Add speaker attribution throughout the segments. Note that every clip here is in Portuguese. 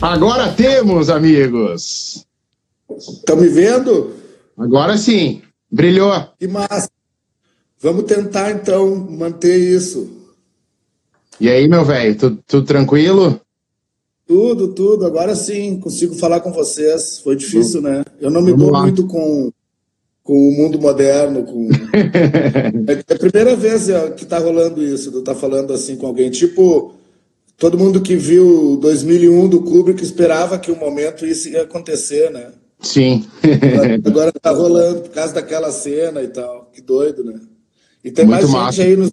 Speaker 1: Agora temos, amigos.
Speaker 2: Estão me vendo?
Speaker 1: Agora sim. Brilhou.
Speaker 2: Que massa. Vamos tentar, então, manter isso.
Speaker 1: E aí, meu velho, tudo, tudo, tranquilo?
Speaker 2: Tudo, tudo. Agora sim, consigo falar com vocês. Foi difícil, né? Eu não me dou muito com, com o mundo moderno. Com... é a primeira vez que está rolando isso, de estar tá falando assim com alguém. Tipo, todo mundo que viu 2001 do Kubrick esperava que um momento isso ia acontecer, né?
Speaker 1: Sim.
Speaker 2: Agora está rolando por causa daquela cena e tal. Que doido, né? E tem
Speaker 1: Muito
Speaker 2: mais
Speaker 1: massa.
Speaker 2: gente aí nos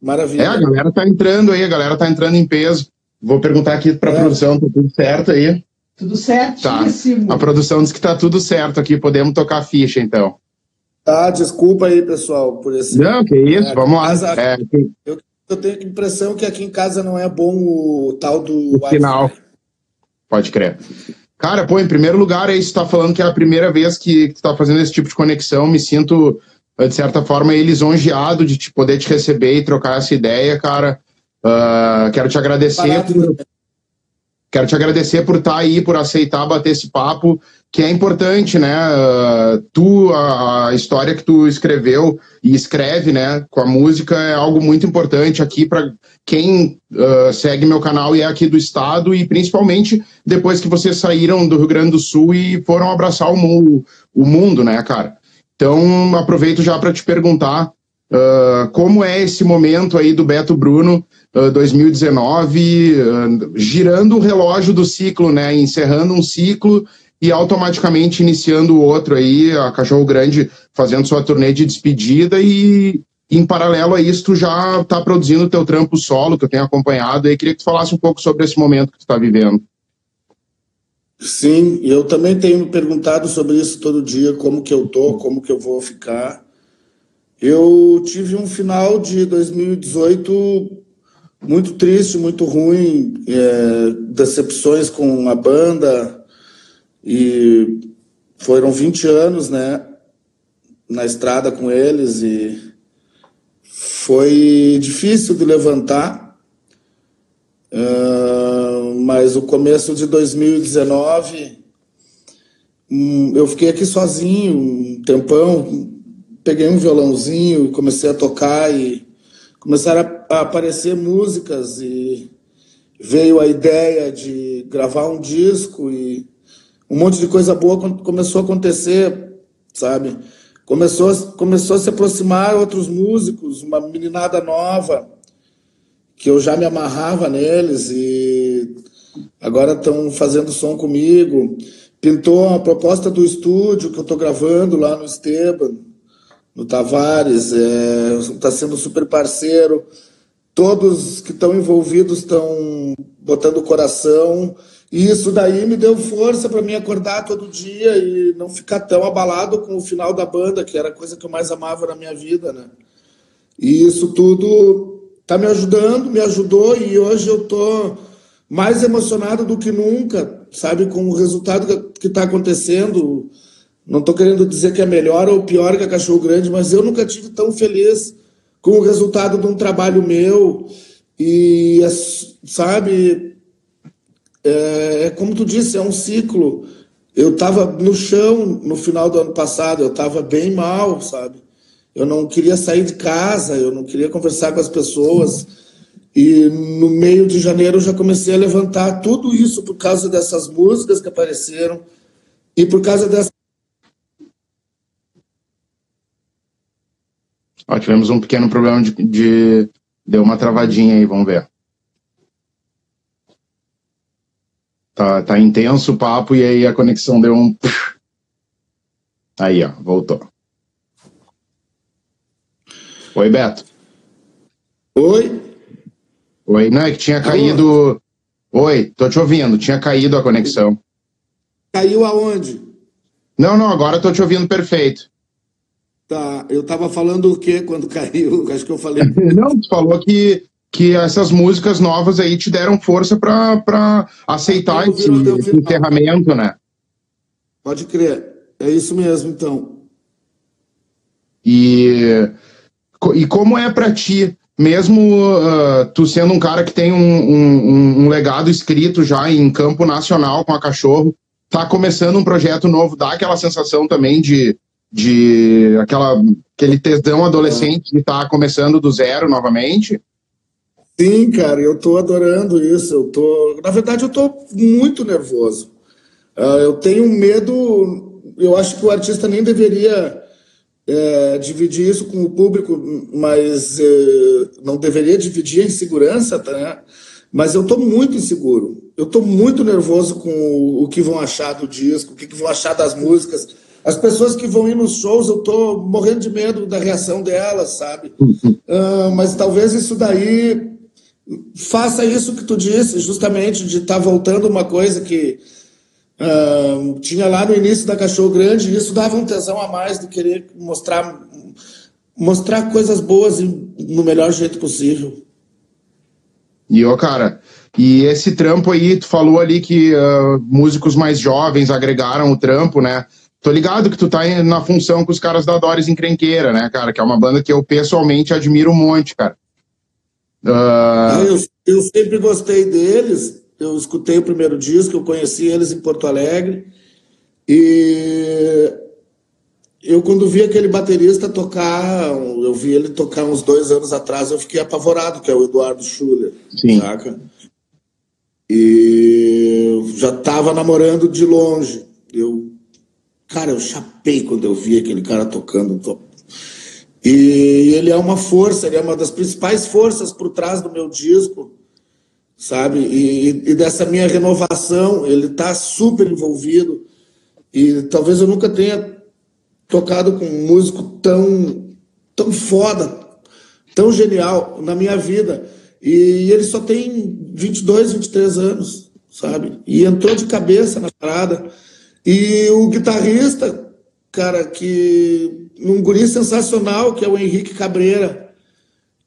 Speaker 2: Maravilha.
Speaker 1: É, a galera tá entrando aí, a galera tá entrando em peso. Vou perguntar aqui pra é. produção, tá tudo certo aí?
Speaker 3: Tudo certíssimo.
Speaker 1: Tá. A produção diz que tá tudo certo aqui, podemos tocar a ficha então.
Speaker 2: Tá, desculpa aí, pessoal, por esse.
Speaker 1: Não, que isso, é, vamos lá.
Speaker 2: Casa,
Speaker 1: é, que...
Speaker 2: eu, eu, tenho a impressão que aqui em casa não é bom o tal do.
Speaker 1: O final. Pode crer. Cara, pô, em primeiro lugar, aí você tá falando que é a primeira vez que, que tu tá fazendo esse tipo de conexão, me sinto de certa forma, lisonjeado de te poder te receber e trocar essa ideia, cara. Uh, quero te agradecer por, quero te agradecer por estar tá aí, por aceitar bater esse papo, que é importante, né? Uh, tu, a, a, história que tu escreveu e escreve, né, com a música é algo muito importante aqui para quem uh, segue meu canal e é aqui do estado e principalmente depois que vocês saíram do Rio Grande do Sul e foram abraçar o, mu o mundo, né, cara? Então, aproveito já para te perguntar uh, como é esse momento aí do Beto Bruno uh, 2019, uh, girando o relógio do ciclo, né? Encerrando um ciclo e automaticamente iniciando o outro aí, a Cachorro Grande fazendo sua turnê de despedida e em paralelo a isso tu já está produzindo teu trampo solo, que eu tenho acompanhado, e queria que tu falasse um pouco sobre esse momento que tu está vivendo.
Speaker 2: Sim, eu também tenho perguntado sobre isso todo dia, como que eu tô, como que eu vou ficar. Eu tive um final de 2018 muito triste, muito ruim, é, decepções com a banda e foram 20 anos, né, na estrada com eles e foi difícil de levantar. Uh, mas o começo de 2019 hum, eu fiquei aqui sozinho um tempão, peguei um violãozinho e comecei a tocar e começaram a aparecer músicas e veio a ideia de gravar um disco e um monte de coisa boa começou a acontecer, sabe? Começou, começou a se aproximar outros músicos, uma meninada nova, que eu já me amarrava neles e agora estão fazendo som comigo. Pintou a proposta do estúdio que eu estou gravando lá no Esteban, no Tavares, está é, sendo super parceiro. Todos que estão envolvidos estão botando coração. E isso daí me deu força para me acordar todo dia e não ficar tão abalado com o final da banda, que era a coisa que eu mais amava na minha vida, né? E isso tudo está me ajudando, me ajudou e hoje eu tô mais emocionado do que nunca, sabe, com o resultado que está acontecendo. Não estou querendo dizer que é melhor ou pior que a Cachorro Grande, mas eu nunca tive tão feliz com o resultado de um trabalho meu. E, sabe, é, é como tu disse, é um ciclo. Eu estava no chão no final do ano passado, eu estava bem mal, sabe? Eu não queria sair de casa, eu não queria conversar com as pessoas. E no meio de janeiro eu já comecei a levantar tudo isso por causa dessas músicas que apareceram e por causa dessa.
Speaker 1: Ó, tivemos um pequeno problema de, de. Deu uma travadinha aí, vamos ver. Tá, tá intenso o papo e aí a conexão deu um. Aí, ó, voltou. Oi, Beto.
Speaker 2: Oi.
Speaker 1: Oi, não, é que tinha caído. Oi, tô te ouvindo, tinha caído a conexão.
Speaker 2: Caiu aonde?
Speaker 1: Não, não, agora tô te ouvindo perfeito.
Speaker 2: Tá, eu tava falando o quê quando caiu? Acho que eu falei.
Speaker 1: não, tu falou que, que essas músicas novas aí te deram força para aceitar esse, esse encerramento, né?
Speaker 2: Pode crer, é isso mesmo, então.
Speaker 1: E, e como é para ti mesmo uh, tu sendo um cara que tem um, um, um, legado escrito já em campo nacional com a Cachorro, tá começando um projeto novo, dá aquela sensação também de, de aquela, aquele tesão adolescente que tá começando do zero novamente?
Speaker 2: Sim, cara, eu tô adorando isso. Eu tô, na verdade, eu tô muito nervoso. Uh, eu tenho medo. Eu acho que o artista nem deveria é, dividir isso com o público, mas é, não deveria dividir a insegurança, tá, né? Mas eu estou muito inseguro. Eu estou muito nervoso com o, o, que vão achar do disco, o que, que, vão achar das músicas. As pessoas que vão ir nos shows, eu estou morrendo de medo da reação delas, sabe? Uh, mas talvez isso daí faça isso que tu disse, justamente de estar tá voltando uma coisa que Uh, tinha lá no início da Cachorro Grande, e isso dava um tesão a mais de querer mostrar, mostrar coisas boas no melhor jeito possível.
Speaker 1: E, ó, cara, e esse trampo aí, tu falou ali que uh, músicos mais jovens agregaram o trampo, né? Tô ligado que tu tá na função com os caras da Doris Encrenqueira, né, cara? Que é uma banda que eu pessoalmente admiro um monte, cara.
Speaker 2: Uh... Eu, eu sempre gostei deles, eu escutei o primeiro disco, eu conheci eles em Porto Alegre. E eu, quando vi aquele baterista tocar, eu vi ele tocar uns dois anos atrás, eu fiquei apavorado, que é o Eduardo Schuller.
Speaker 1: Sim. Saca?
Speaker 2: E já estava namorando de longe. Eu, cara, eu chapei quando eu vi aquele cara tocando. E ele é uma força, ele é uma das principais forças por trás do meu disco sabe? E, e dessa minha renovação, ele está super envolvido. E talvez eu nunca tenha tocado com um músico tão, tão foda, tão genial na minha vida. E ele só tem 22, 23 anos, sabe? E entrou de cabeça na parada. E o guitarrista, cara, que um guri sensacional, que é o Henrique Cabreira,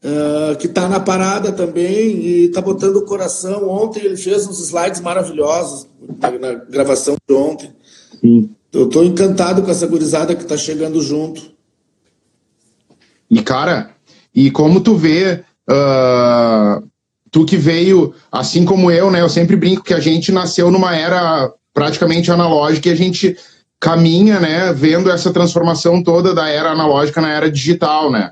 Speaker 2: uh, que está na parada também e está botando o coração. Ontem ele fez uns slides maravilhosos na, na gravação de ontem. Sim. Eu estou encantado com essa gurizada que está chegando junto.
Speaker 1: E, cara, e como tu vê, uh, tu que veio, assim como eu, né? Eu sempre brinco que a gente nasceu numa era praticamente analógica e a gente caminha, né, vendo essa transformação toda da era analógica na era digital, né?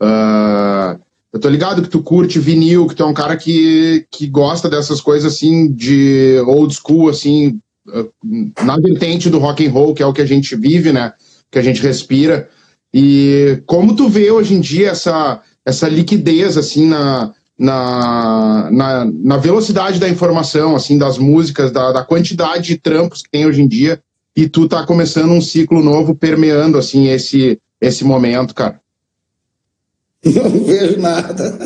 Speaker 1: Uh, eu tô ligado que tu curte vinil, que tu é um cara que, que gosta dessas coisas assim de old school, assim, eh, na vertente do rock and roll, que é o que a gente vive, né? Que a gente respira. E como tu vê hoje em dia essa, essa liquidez, assim, na, na, na, na velocidade da informação, assim, das músicas, da, da quantidade de trampos que tem hoje em dia, e tu tá começando um ciclo novo permeando, assim, esse, esse momento, cara.
Speaker 2: Não vejo nada.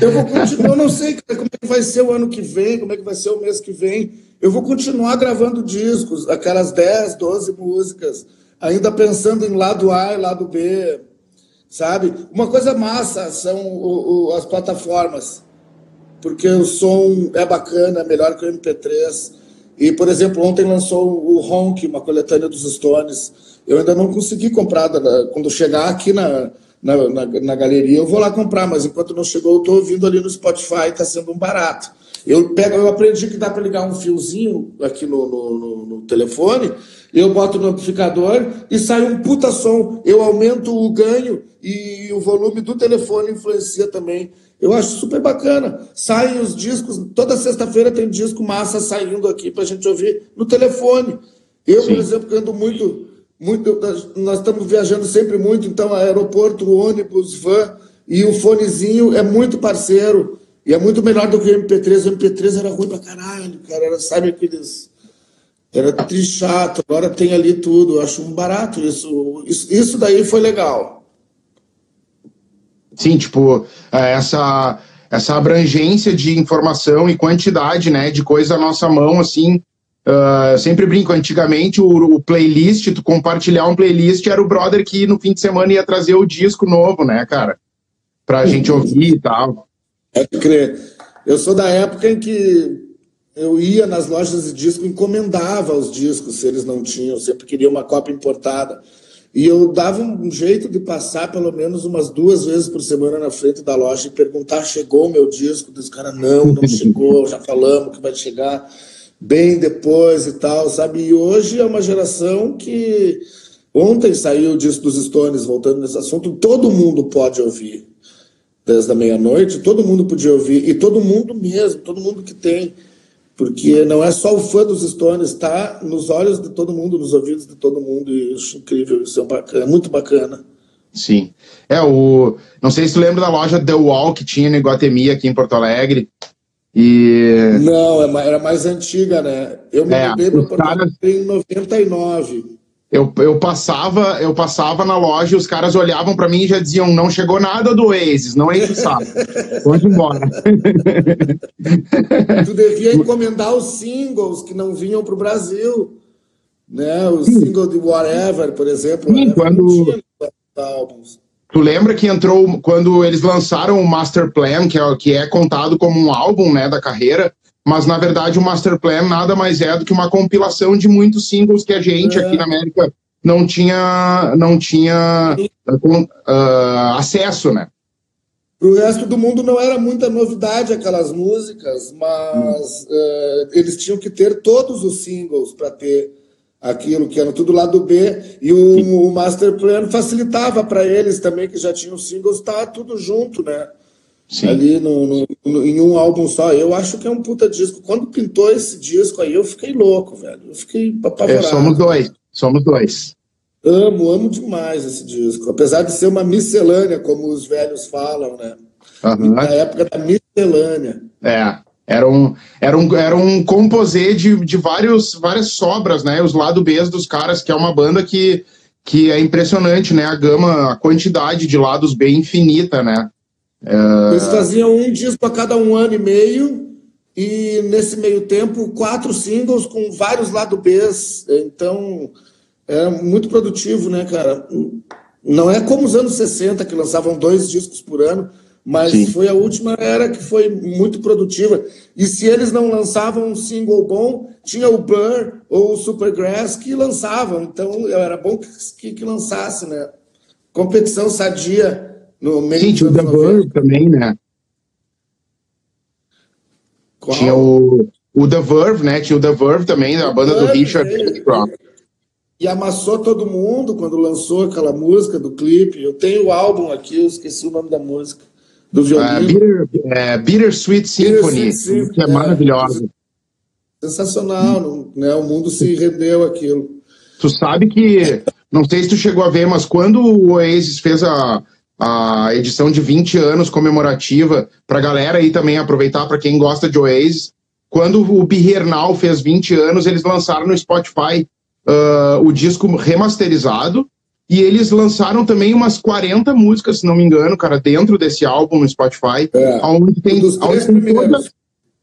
Speaker 2: Eu vou continuar, eu não sei como é que vai ser o ano que vem, como é que vai ser o mês que vem. Eu vou continuar gravando discos, aquelas 10, 12 músicas, ainda pensando em lado A e lado B, sabe? Uma coisa massa são o, o, as plataformas, porque o som é bacana, é melhor que o MP3. E, por exemplo, ontem lançou o Honk, uma coletânea dos Stones. Eu ainda não consegui comprar. Quando chegar aqui na, na, na, na galeria, eu vou lá comprar, mas enquanto não chegou, eu estou ouvindo ali no Spotify, está sendo um barato. Eu, pego, eu aprendi que dá para ligar um fiozinho aqui no, no, no, no, telefone, eu boto no amplificador e sai um puta som. Eu aumento o ganho e o volume do telefone influencia também. Eu acho super bacana. Saem os discos, toda sexta-feira tem disco massa saindo aqui para a gente ouvir no telefone. Eu, Sim. por exemplo, que ando muito, muito. Nós estamos viajando sempre muito, então aeroporto, ônibus, van, e o fonezinho é muito parceiro. E é muito melhor do que o MP3. O MP3 era ruim pra caralho, cara. Era, sabe aqueles. Era trichato. Agora tem ali tudo. Eu acho um barato isso. Isso, isso daí foi legal.
Speaker 1: Sim, tipo, é, essa, essa abrangência de informação e quantidade, né, de coisa na nossa mão, assim, uh, sempre brinco, antigamente o, o, playlist, tu compartilhar um playlist era o brother que no fim de semana ia trazer o disco novo, né, cara, pra gente ouvir e tal.
Speaker 2: É crer. Eu sou da época em que eu ia nas lojas de disco, encomendava os discos se eles não tinham, sempre queria uma cópia importada. E eu dava um jeito de passar pelo menos umas duas vezes por semana na frente da loja e perguntar: chegou o meu disco? Dos caras, não, não chegou, já falamos que vai chegar bem depois e tal, sabe? E hoje é uma geração que. Ontem saiu o disco dos Stones, voltando nesse assunto, todo mundo pode ouvir. Desde a meia-noite, todo mundo podia ouvir, e todo mundo mesmo, todo mundo que tem porque não é só o fã dos Stones, está nos olhos de todo mundo, nos ouvidos de todo mundo, e eu acho incrível, isso é, bacana, é muito bacana.
Speaker 1: Sim. É, o. Não sei se tu lembra da loja The Wall que tinha no Iguatemi aqui em Porto Alegre. E.
Speaker 2: Não, é era mais antiga, né? Eu me é, mudei para Porto Alegre em 99
Speaker 1: eu, eu passava eu passava na loja e os caras olhavam para mim e já diziam não chegou nada do Oasis, não enche o saco. Pode embora.
Speaker 2: tu devia encomendar os singles que não vinham para o Brasil. Né? O single de Whatever, por exemplo.
Speaker 1: Sim, quando... Tu lembra que entrou quando eles lançaram o Master Plan, que é, que é contado como um álbum né, da carreira, mas na verdade o Master Plan nada mais é do que uma compilação de muitos singles que a gente aqui na América não tinha não tinha uh, acesso, né?
Speaker 2: Para o resto do mundo não era muita novidade aquelas músicas, mas uh, eles tinham que ter todos os singles para ter aquilo que era tudo lado B e o, o Master Plan facilitava para eles também que já tinham singles, tá tudo junto, né? Sim. ali no, no, no, em um álbum só. Eu acho que é um puta disco. Quando pintou esse disco aí, eu fiquei louco, velho. Eu fiquei apavorado.
Speaker 1: É, somos dois, somos dois.
Speaker 2: Amo, amo demais esse disco. Apesar de ser uma miscelânea, como os velhos falam, né? Uhum. Na época da miscelânea.
Speaker 1: É. Era um, era um, era um composê de, de vários, várias sobras, né? Os lado B dos caras, que é uma banda que, que é impressionante, né? A gama, a quantidade de lados B infinita, né?
Speaker 2: Eles faziam um disco a cada um ano e meio, e nesse meio tempo, quatro singles com vários lado Bs. Então, é muito produtivo, né, cara? Não é como os anos 60, que lançavam dois discos por ano, mas Sim. foi a última era que foi muito produtiva. E se eles não lançavam um single bom, tinha o Blur ou o Supergrass que lançavam. Então, era bom que, que, que lançasse, né? Competição sadia no meio
Speaker 1: tinha o The Verve também, né? Qual? Tinha o, o The Verve, né? Tinha o The Verve também, a banda do Richard
Speaker 2: E amassou todo mundo quando lançou aquela música do clipe. Eu tenho o álbum aqui, eu esqueci o nome da música. Do violino.
Speaker 1: Uh, Bitter, é, Bittersweet Symphony, Bitter Symphony, que é, é maravilhosa.
Speaker 2: Sensacional, né? O mundo se rendeu aquilo.
Speaker 1: Tu sabe que, não sei se tu chegou a ver, mas quando o Oasis fez a, a edição de 20 anos comemorativa para a galera aí também aproveitar para quem gosta de Oasis. Quando o Bihernal fez 20 anos, eles lançaram no Spotify uh, o disco remasterizado e eles lançaram também umas 40 músicas, se não me engano, cara, dentro desse álbum no Spotify, é, onde tem, onde tem toda...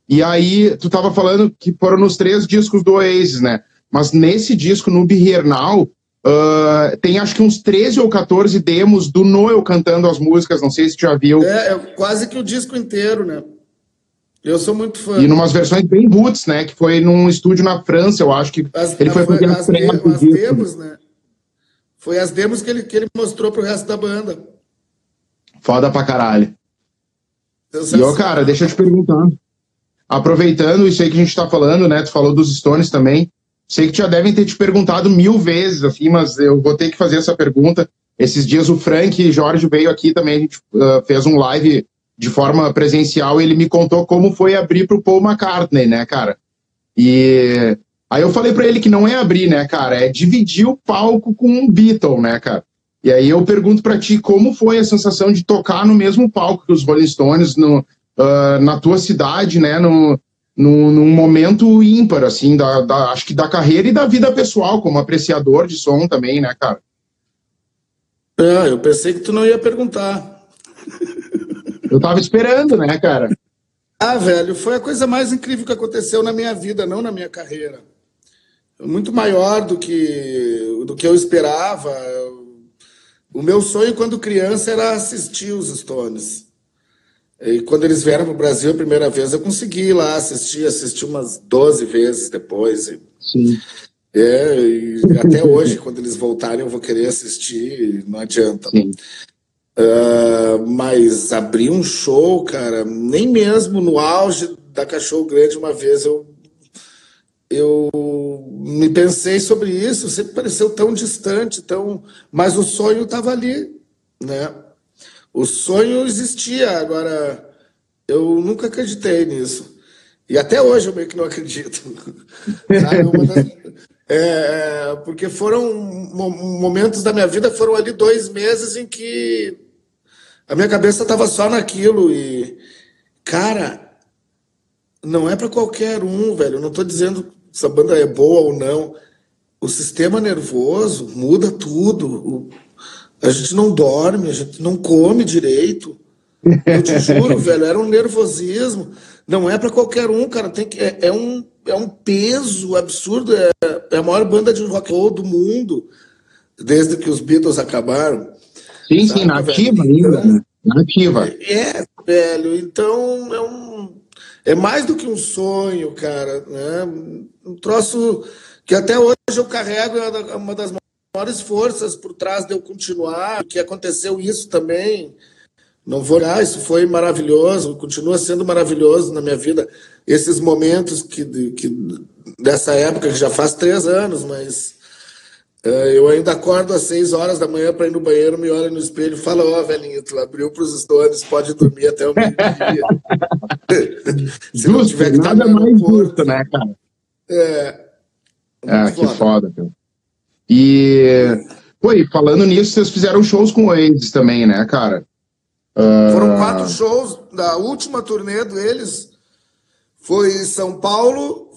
Speaker 1: E aí, tu tava falando que foram nos três discos do Oasis, né? Mas nesse disco, no Bihernal, Uh, tem acho que uns 13 ou 14 demos do Noel cantando as músicas, não sei se já viu.
Speaker 2: É, é quase que o disco inteiro, né? Eu sou muito fã.
Speaker 1: E numas versões bem roots, né? Que foi num estúdio na França, eu acho que as, ele foi fazer as,
Speaker 2: de, as demos, né? Foi as demos que ele, que ele mostrou pro resto da banda.
Speaker 1: Foda pra caralho. E, ó, cara, deixa eu te perguntar. Aproveitando isso aí que a gente tá falando, né? Tu falou dos Stones também. Sei que já devem ter te perguntado mil vezes, assim, mas eu vou ter que fazer essa pergunta. Esses dias o Frank e Jorge veio aqui também, a gente uh, fez um live de forma presencial ele me contou como foi abrir para o Paul McCartney, né, cara? E aí eu falei para ele que não é abrir, né, cara, é dividir o palco com um Beatle, né, cara? E aí eu pergunto para ti como foi a sensação de tocar no mesmo palco que os Rolling Stones no, uh, na tua cidade, né, no, num, num momento ímpar, assim, da, da, acho que da carreira e da vida pessoal, como apreciador de som também, né, cara?
Speaker 2: É, eu pensei que tu não ia perguntar.
Speaker 1: Eu tava esperando, né, cara?
Speaker 2: Ah, velho, foi a coisa mais incrível que aconteceu na minha vida, não na minha carreira. Muito maior do que, do que eu esperava. O meu sonho quando criança era assistir os Stones. E quando eles vieram para o Brasil a primeira vez, eu consegui ir lá assistir, assisti umas 12 vezes depois.
Speaker 1: Sim.
Speaker 2: É, e até hoje, quando eles voltarem, eu vou querer assistir, não adianta. Uh, mas abrir um show, cara, nem mesmo no auge da Cachorro Grande, uma vez eu, eu me pensei sobre isso, sempre pareceu tão distante, tão, mas o sonho estava ali, né? O sonho existia, agora eu nunca acreditei nisso. E até hoje eu meio que não acredito. é, porque foram momentos da minha vida, foram ali dois meses em que a minha cabeça estava só naquilo. E, cara, não é para qualquer um, velho. Eu não estou dizendo se a banda é boa ou não. O sistema nervoso muda tudo. A gente não dorme, a gente não come direito. Eu te juro, velho, era um nervosismo. Não é para qualquer um, cara. Tem que, é, é, um, é um peso absurdo. É, é a maior banda de rock and roll do mundo, desde que os Beatles acabaram.
Speaker 1: Sim, sabe, sim, nativa ainda. Então, né? nativa.
Speaker 2: É, velho. Então, é um. É mais do que um sonho, cara. Né? Um troço que até hoje eu carrego é uma das maiores forças por trás de eu continuar, que aconteceu isso também não vou olhar, isso foi maravilhoso, continua sendo maravilhoso na minha vida. Esses momentos que, que dessa época, que já faz três anos, mas uh, eu ainda acordo às seis horas da manhã para ir no banheiro, me olho no espelho e falo: Ó, oh, velhinho, tu abriu para os Stones, pode dormir até o meio-dia.
Speaker 1: Se justo, não tiver que nada mais justo, né, cara?
Speaker 2: É.
Speaker 1: Ah, que foda, cara. E, pô, e falando nisso, vocês fizeram shows com o Oasis também, né, cara?
Speaker 2: Foram quatro shows da última turnê deles. Foi São Paulo,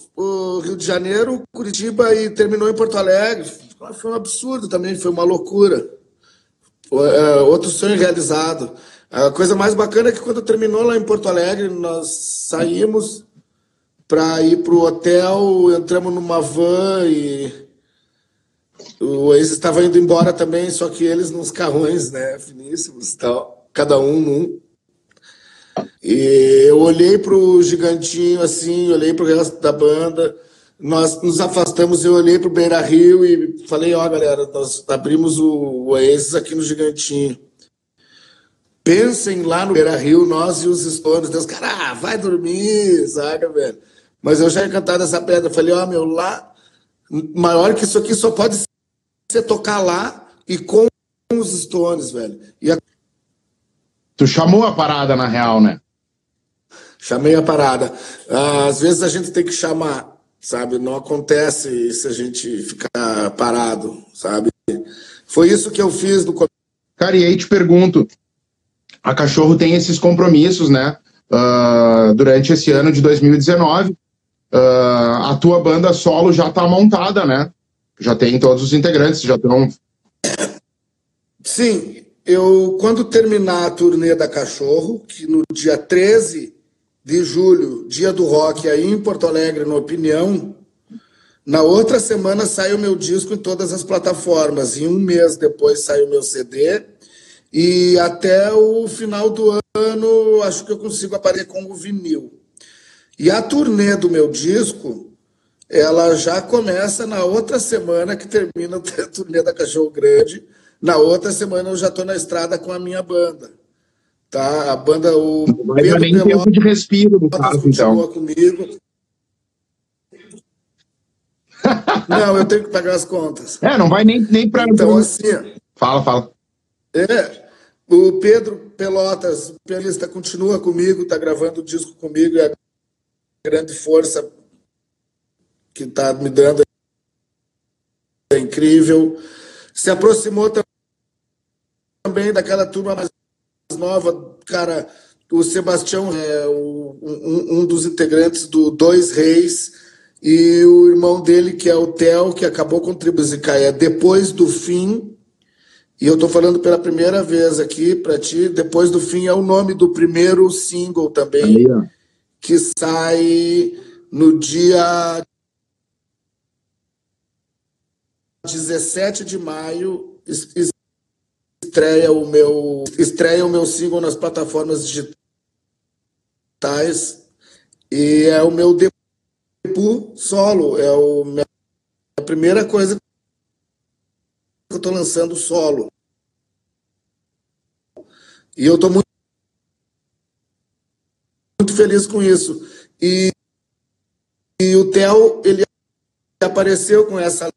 Speaker 2: Rio de Janeiro, Curitiba e terminou em Porto Alegre. Foi um absurdo também, foi uma loucura. É, outro sonho realizado. A coisa mais bacana é que quando terminou lá em Porto Alegre, nós saímos para ir para o hotel, entramos numa van e o ex estava indo embora também, só que eles nos carrões, né, finíssimos e tal cada um num. E eu olhei para o gigantinho assim, olhei para o resto da banda, nós nos afastamos, eu olhei para o Beira Rio e falei, ó oh, galera, nós abrimos o Oasis aqui no gigantinho. Pensem lá no Beira Rio, nós e os Stones. Deus, cara, vai dormir, saca, velho? Mas eu já ia cantar essa pedra. Falei, ó, oh, meu, lá, maior que isso aqui só pode ser tocar lá e com os Stones, velho. A
Speaker 1: Tu chamou a parada, na real, né?
Speaker 2: Chamei a parada. Ah, às vezes a gente tem que chamar, sabe? Não acontece se a gente ficar parado, sabe? Foi isso que eu fiz no
Speaker 1: Cara, e aí te pergunto: a Cachorro tem esses compromissos, né? Uh, durante esse ano de 2019. Uh, ah, a tua banda solo já está montada, né? Já tem todos os integrantes, já estão.
Speaker 2: Sim, eu, quando terminar a turnê da Cachorro, que no dia 13 de julho, dia do rock, aí em Porto Alegre, no Opinião, na outra semana sai o meu disco em todas as plataformas. E um mês depois sai o meu CD. E até o final do ano, acho que eu consigo aparecer com o vinil. E a turnê do meu disco, ela já começa na outra semana que termina a turnê da Cachorro Grande na outra semana eu já estou na estrada com a minha banda. Tá? A banda, o
Speaker 1: Não vai Pedro nem Pelotas, tempo de respiro no caso, então.
Speaker 2: comigo. Não, eu tenho que pagar as contas.
Speaker 1: É, não vai nem, nem para.
Speaker 2: Então, assim.
Speaker 1: Fala, fala.
Speaker 2: É, o Pedro Pelotas, pianista, continua comigo, está gravando o disco comigo, é a grande força que está me dando. É incrível. Se aproximou também daquela turma mais nova, cara, o Sebastião é o, um, um, dos integrantes do Dois Reis e o irmão dele, que é o Theo, que acabou com é depois do fim. E eu tô falando pela primeira vez aqui para ti, depois do fim é o nome do primeiro single também, Aí, que sai no dia 17 de maio estreia o meu estreia o meu single nas plataformas digitais e é o meu debut solo, é o minha a primeira coisa que eu estou lançando solo. E eu estou muito, muito feliz com isso. E, e o Theo, ele apareceu com essa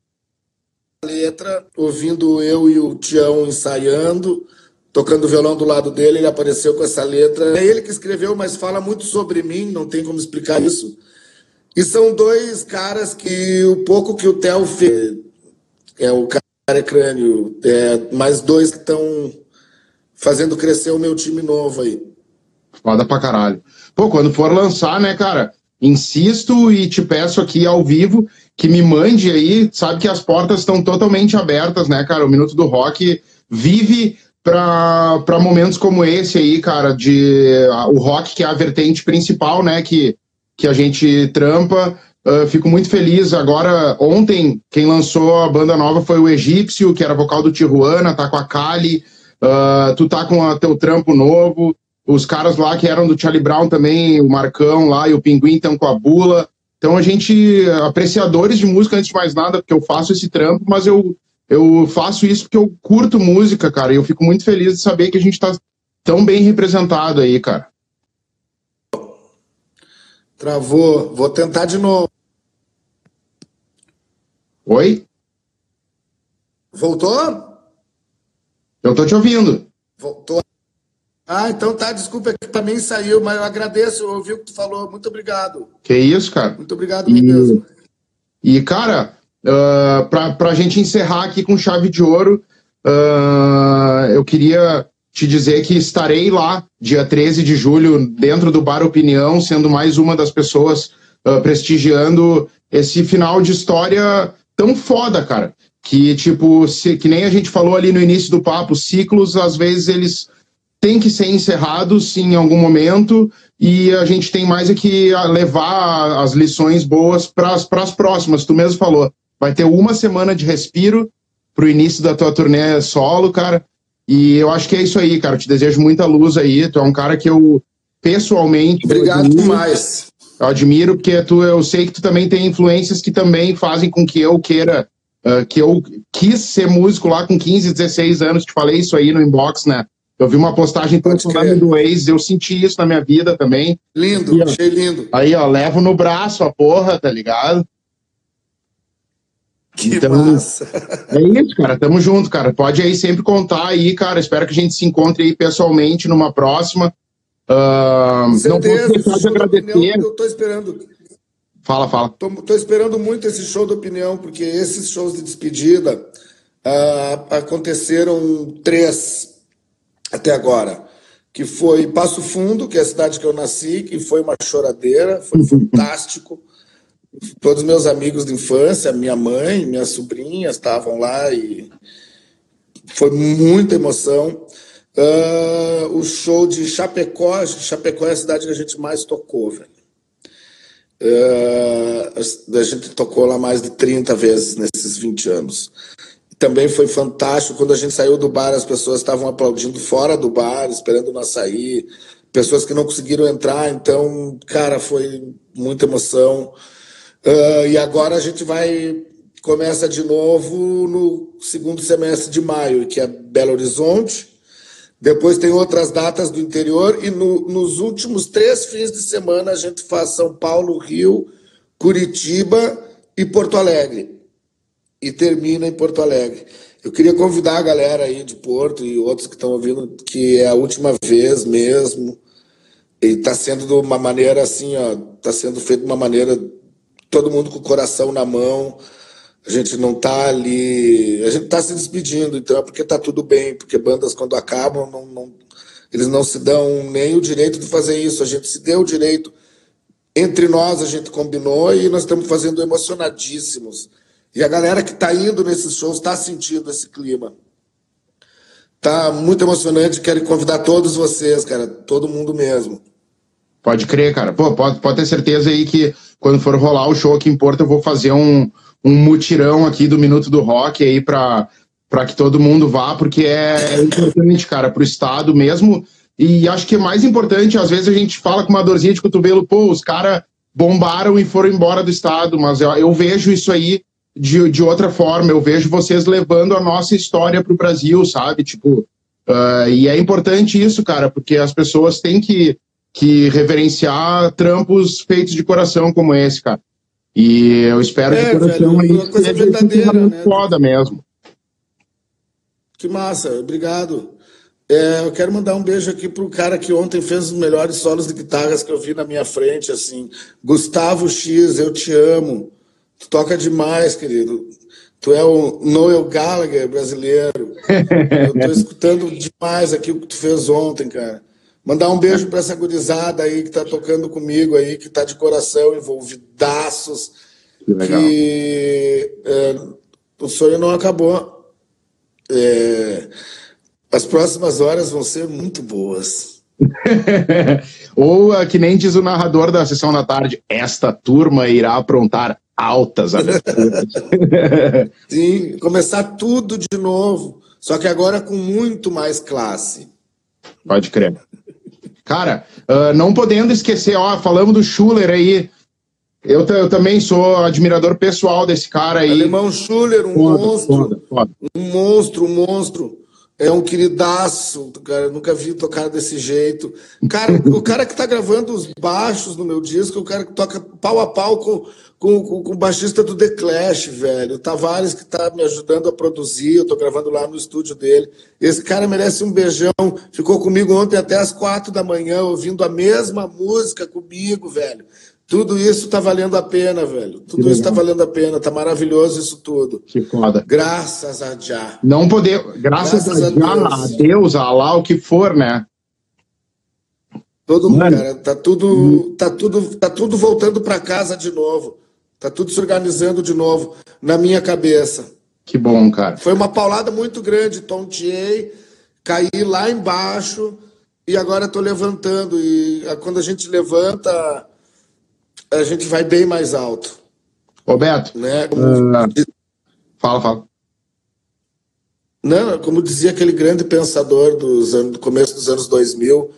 Speaker 2: letra, ouvindo eu e o Tião ensaiando, tocando violão do lado dele, ele apareceu com essa letra. É ele que escreveu, mas fala muito sobre mim, não tem como explicar isso. E são dois caras que o pouco que o Theo fez, é o cara crânio, é, mais dois que estão fazendo crescer o meu time novo aí.
Speaker 1: Foda pra caralho. Pô, quando for lançar, né, cara, insisto e te peço aqui ao vivo que me mande aí, sabe que as portas estão totalmente abertas, né, cara? O Minuto do Rock vive para momentos como esse aí, cara, de o rock que é a vertente principal, né, que, que a gente trampa. Uh, fico muito feliz. Agora, ontem, quem lançou a banda nova foi o Egípcio, que era vocal do Tijuana, tá com a Kali. Uh, tu tá com o teu trampo novo. Os caras lá que eram do Charlie Brown também, o Marcão lá e o Pinguim estão com a Bula. Então a gente, apreciadores de música antes de mais nada, porque eu faço esse trampo, mas eu, eu faço isso porque eu curto música, cara, e eu fico muito feliz de saber que a gente tá tão bem representado aí, cara.
Speaker 2: Travou. Vou tentar de novo.
Speaker 1: Oi?
Speaker 2: Voltou?
Speaker 1: Eu tô te ouvindo.
Speaker 2: Voltou. Ah, então tá, desculpa, é que também saiu, mas eu agradeço, eu ouvi o que tu falou, muito obrigado.
Speaker 1: Que isso, cara.
Speaker 2: Muito obrigado e, mesmo.
Speaker 1: E, cara, uh, pra, pra gente encerrar aqui com chave de ouro, uh, eu queria te dizer que estarei lá, dia 13 de julho, dentro do Bar Opinião, sendo mais uma das pessoas uh, prestigiando esse final de história tão foda, cara. Que, tipo, se, que nem a gente falou ali no início do papo, ciclos, às vezes, eles tem que ser encerrados em algum momento e a gente tem mais é que levar as lições boas para as próximas. Tu mesmo falou, vai ter uma semana de respiro para o início da tua turnê solo, cara. E eu acho que é isso aí, cara. Eu te desejo muita luz aí. Tu é um cara que eu pessoalmente.
Speaker 2: Obrigado admiro, demais.
Speaker 1: Eu admiro porque tu, eu sei que tu também tem influências que também fazem com que eu queira. Uh, que eu quis ser músico lá com 15, 16 anos. Te falei isso aí no inbox, né? Eu vi uma postagem tanto no do ex, eu senti isso na minha vida também.
Speaker 2: Lindo, e, achei lindo.
Speaker 1: Aí, ó, levo no braço a porra, tá ligado?
Speaker 2: Que então, massa.
Speaker 1: É isso, cara. Tamo junto, cara. Pode aí sempre contar aí, cara. Espero que a gente se encontre aí pessoalmente numa próxima. Uh,
Speaker 2: Com certeza, não posso deixar de agradecer. Eu tô esperando.
Speaker 1: Fala, fala.
Speaker 2: Tô, tô, esperando muito esse show da opinião, porque esses shows de despedida uh, aconteceram três até agora, que foi Passo Fundo, que é a cidade que eu nasci, que foi uma choradeira, foi fantástico. Todos meus amigos de infância, minha mãe, minhas sobrinhas estavam lá e foi muita emoção. Uh, o show de Chapecó, Chapecó é a cidade que a gente mais tocou, velho. Uh, a gente tocou lá mais de 30 vezes nesses 20 anos também foi fantástico. Quando a gente saiu do bar, as pessoas estavam aplaudindo fora do bar, esperando nós sair. Pessoas que não conseguiram entrar, então, cara, foi muita emoção. Uh, e agora a gente vai começa de novo no segundo semestre de maio, que é Belo Horizonte. Depois tem outras datas do interior e no, nos últimos três fins de semana a gente faz São Paulo, Rio, Curitiba e Porto Alegre e termina em Porto Alegre. Eu queria convidar a galera aí de Porto e outros que estão ouvindo, que é a última vez mesmo. E está sendo de uma maneira assim, ó, está sendo feito de uma maneira todo mundo com o coração na mão. A gente não está ali, a gente está se despedindo, então é porque está tudo bem, porque bandas quando acabam não, não, eles não se dão nem o direito de fazer isso. A gente se deu o direito entre nós, a gente combinou e nós estamos fazendo emocionadíssimos e a galera que está indo nesses shows está sentindo esse clima. Tá muito emocionante. Quero convidar todos vocês, cara, todo mundo mesmo.
Speaker 1: Pode crer, cara. Pô, pode, pode ter certeza aí que quando for rolar o show aqui em Porto, eu vou fazer um, um mutirão aqui do Minuto do Rock aí para para que todo mundo vá, porque é importante, cara, para o Estado mesmo. E acho que é mais importante, às vezes a gente fala com uma dorzinha de cotovelo, pô, os caras bombaram e foram embora do Estado, mas eu, eu vejo isso aí de, de outra forma. Eu vejo vocês levando a nossa história para o Brasil, sabe? Tipo, uh, e é importante isso, cara, porque as pessoas têm que, que reverenciar trampos feitos de coração como esse, cara. E eu espero é, que o coração
Speaker 2: velho, aí coisa verdadeira, né?
Speaker 1: foda mesmo.
Speaker 2: Que massa, obrigado. É, eu quero mandar um beijo aqui pro cara que ontem fez os melhores solos de guitarras que eu vi na minha frente, assim. Gustavo X, eu te amo. Tu toca demais, querido. Tu é o Noel Gallagher brasileiro. Eu tô escutando demais aqui o que tu fez ontem, cara. Mandar um beijo para essa gurizada aí que tá tocando comigo aí, que tá de coração envolvidaços. Que, que é, o sonho não acabou. É, as próximas horas vão ser muito boas.
Speaker 1: Ou, ah, que nem diz o narrador da sessão da tarde, esta turma irá aprontar altas aventuras.
Speaker 2: Sim, começar tudo de novo, só que agora com muito mais classe.
Speaker 1: Pode crer. Cara, uh, não podendo esquecer, ó, falamos do Schuller aí. Eu, eu também sou admirador pessoal desse cara aí.
Speaker 2: Alemão Schuller, um foda, monstro. Foda, foda. Um monstro, um monstro. É um queridaço, cara. nunca vi tocar desse jeito. Cara, o cara que tá gravando os baixos no meu disco, o cara que toca pau a pau com, com, com, com o baixista do The Clash, velho. O Tavares que tá me ajudando a produzir, eu tô gravando lá no estúdio dele. Esse cara merece um beijão. Ficou comigo ontem até as quatro da manhã, ouvindo a mesma música comigo, velho. Tudo isso tá valendo a pena, velho. Tudo isso tá valendo a pena. Tá maravilhoso isso tudo.
Speaker 1: Que foda.
Speaker 2: Graças a Já.
Speaker 1: Não poder. Graças, graças a, Deus. a Deus, a lá, o que for, né?
Speaker 2: Todo mundo, cara. Tá tudo, tá tudo, tá tudo voltando para casa de novo. Tá tudo se organizando de novo na minha cabeça.
Speaker 1: Que bom, cara.
Speaker 2: Foi uma paulada muito grande. Tonteei, caí lá embaixo e agora tô levantando. E quando a gente levanta a gente vai bem mais alto.
Speaker 1: Roberto,
Speaker 2: né? Como...
Speaker 1: Uh, fala, fala.
Speaker 2: Não, como dizia aquele grande pensador dos anos, do começo dos anos 2000,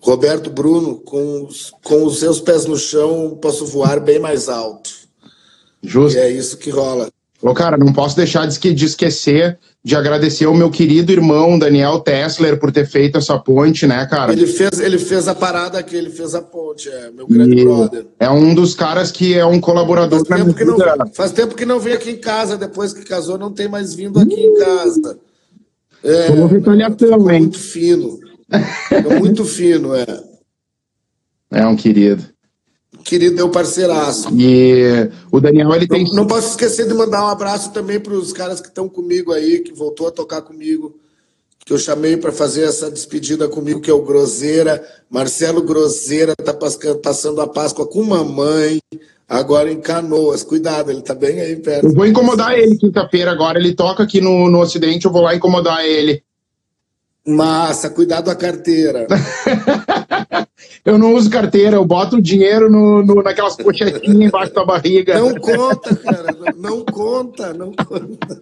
Speaker 2: Roberto Bruno, com, com os seus pés no chão, posso voar bem mais alto.
Speaker 1: Justo.
Speaker 2: E é isso que rola.
Speaker 1: Ô, cara, não posso deixar de esquecer de agradecer ao meu querido irmão Daniel Tessler por ter feito essa ponte, né, cara?
Speaker 2: Ele fez, ele fez a parada aqui, ele fez a ponte, é meu grande e brother.
Speaker 1: É um dos caras que é um colaborador
Speaker 2: faz tempo, que não, faz tempo que não vem aqui em casa, depois que casou, não tem mais vindo aqui em casa.
Speaker 1: É, Como retaliação,
Speaker 2: hein? Muito fino. É muito fino, é.
Speaker 1: É um querido
Speaker 2: querido meu parceiraço.
Speaker 1: E o Daniel, ele tem.
Speaker 2: Não, não posso esquecer de mandar um abraço também para os caras que estão comigo aí, que voltou a tocar comigo, que eu chamei para fazer essa despedida comigo, que é o Groseira. Marcelo Groseira está passando a Páscoa com mamãe. Agora em Canoas, cuidado, ele tá bem aí perto.
Speaker 1: Eu vou incomodar ele quinta-feira agora. Ele toca aqui no, no Ocidente, eu vou lá incomodar ele.
Speaker 2: Massa, cuidado a carteira.
Speaker 1: eu não uso carteira, eu boto o dinheiro no, no, naquelas pochetinhas embaixo da barriga.
Speaker 2: Não conta, cara, não conta, não conta.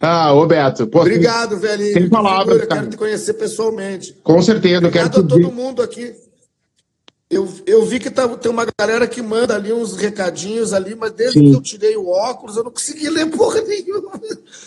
Speaker 1: Ah, ô Beto.
Speaker 2: Pô, Obrigado, velhinho.
Speaker 1: Sem palavras,
Speaker 2: cara. Quero te conhecer pessoalmente.
Speaker 1: Com certeza.
Speaker 2: Obrigado quero a todo mundo aqui. Eu, eu vi que tá, tem uma galera que manda ali uns recadinhos ali, mas desde Sim. que eu tirei o óculos, eu não consegui ler porra nenhuma.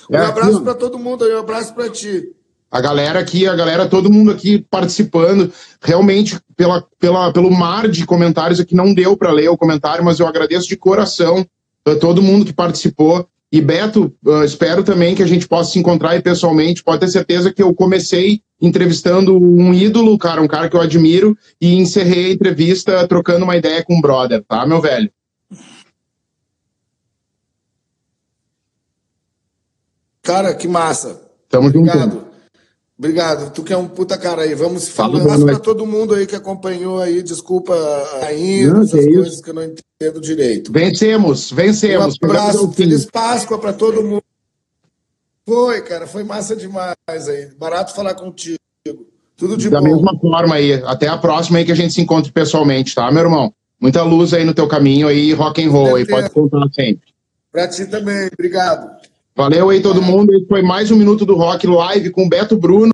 Speaker 2: Um é, abraço para todo mundo aí, um abraço para ti
Speaker 1: a galera aqui, a galera, todo mundo aqui participando, realmente pela, pela, pelo mar de comentários aqui não deu para ler o comentário, mas eu agradeço de coração a todo mundo que participou. E Beto, uh, espero também que a gente possa se encontrar aí pessoalmente. Pode ter certeza que eu comecei entrevistando um ídolo, cara, um cara que eu admiro, e encerrei a entrevista trocando uma ideia com um brother, tá, meu velho?
Speaker 2: Cara, que massa.
Speaker 1: Tamo
Speaker 2: Obrigado. Junto. Obrigado. Tu que é um puta cara aí. Vamos falar para todo mundo aí que acompanhou aí. Desculpa ainda, não, essas coisas que eu não entendo direito.
Speaker 1: Vencemos, vencemos.
Speaker 2: Um abraço, feliz Páscoa para todo mundo. Foi, cara, foi massa demais aí. Barato falar contigo. Tudo de
Speaker 1: da
Speaker 2: bom.
Speaker 1: Da mesma forma aí. Até a próxima aí que a gente se encontre pessoalmente, tá, meu irmão? Muita luz aí no teu caminho aí, rock and roll aí, pode contar sempre.
Speaker 2: Pra ti também, obrigado.
Speaker 1: Valeu aí todo mundo. Esse foi mais um Minuto do Rock live com Beto Bruno.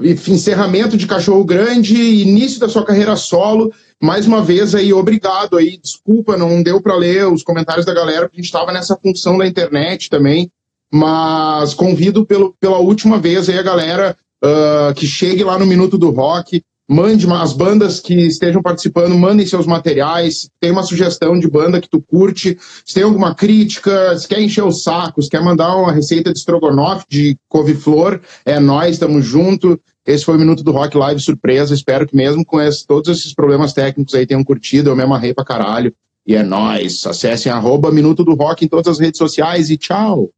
Speaker 1: encerramento de Cachorro Grande, início da sua carreira solo. Mais uma vez aí, obrigado aí. Desculpa, não deu para ler os comentários da galera, porque a gente estava nessa função da internet também. Mas convido pelo, pela última vez aí a galera uh, que chegue lá no Minuto do Rock, mande as bandas que estejam participando, mandem seus materiais. Tem uma sugestão de banda que tu curte, se tem alguma crítica, se quer encher o saco, se quer mandar uma receita de estrogonofe, de couve-flor, é nós, estamos junto. Esse foi o Minuto do Rock Live surpresa. Espero que mesmo com esse, todos esses problemas técnicos aí tenham curtido. Eu me amarrei pra caralho. E é nóis. Acessem arroba Minuto do Rock em todas as redes sociais e tchau!